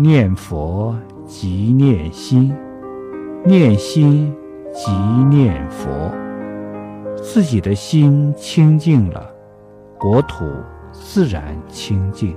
念佛即念心念心即念佛。自己的心清净了国土自然清净。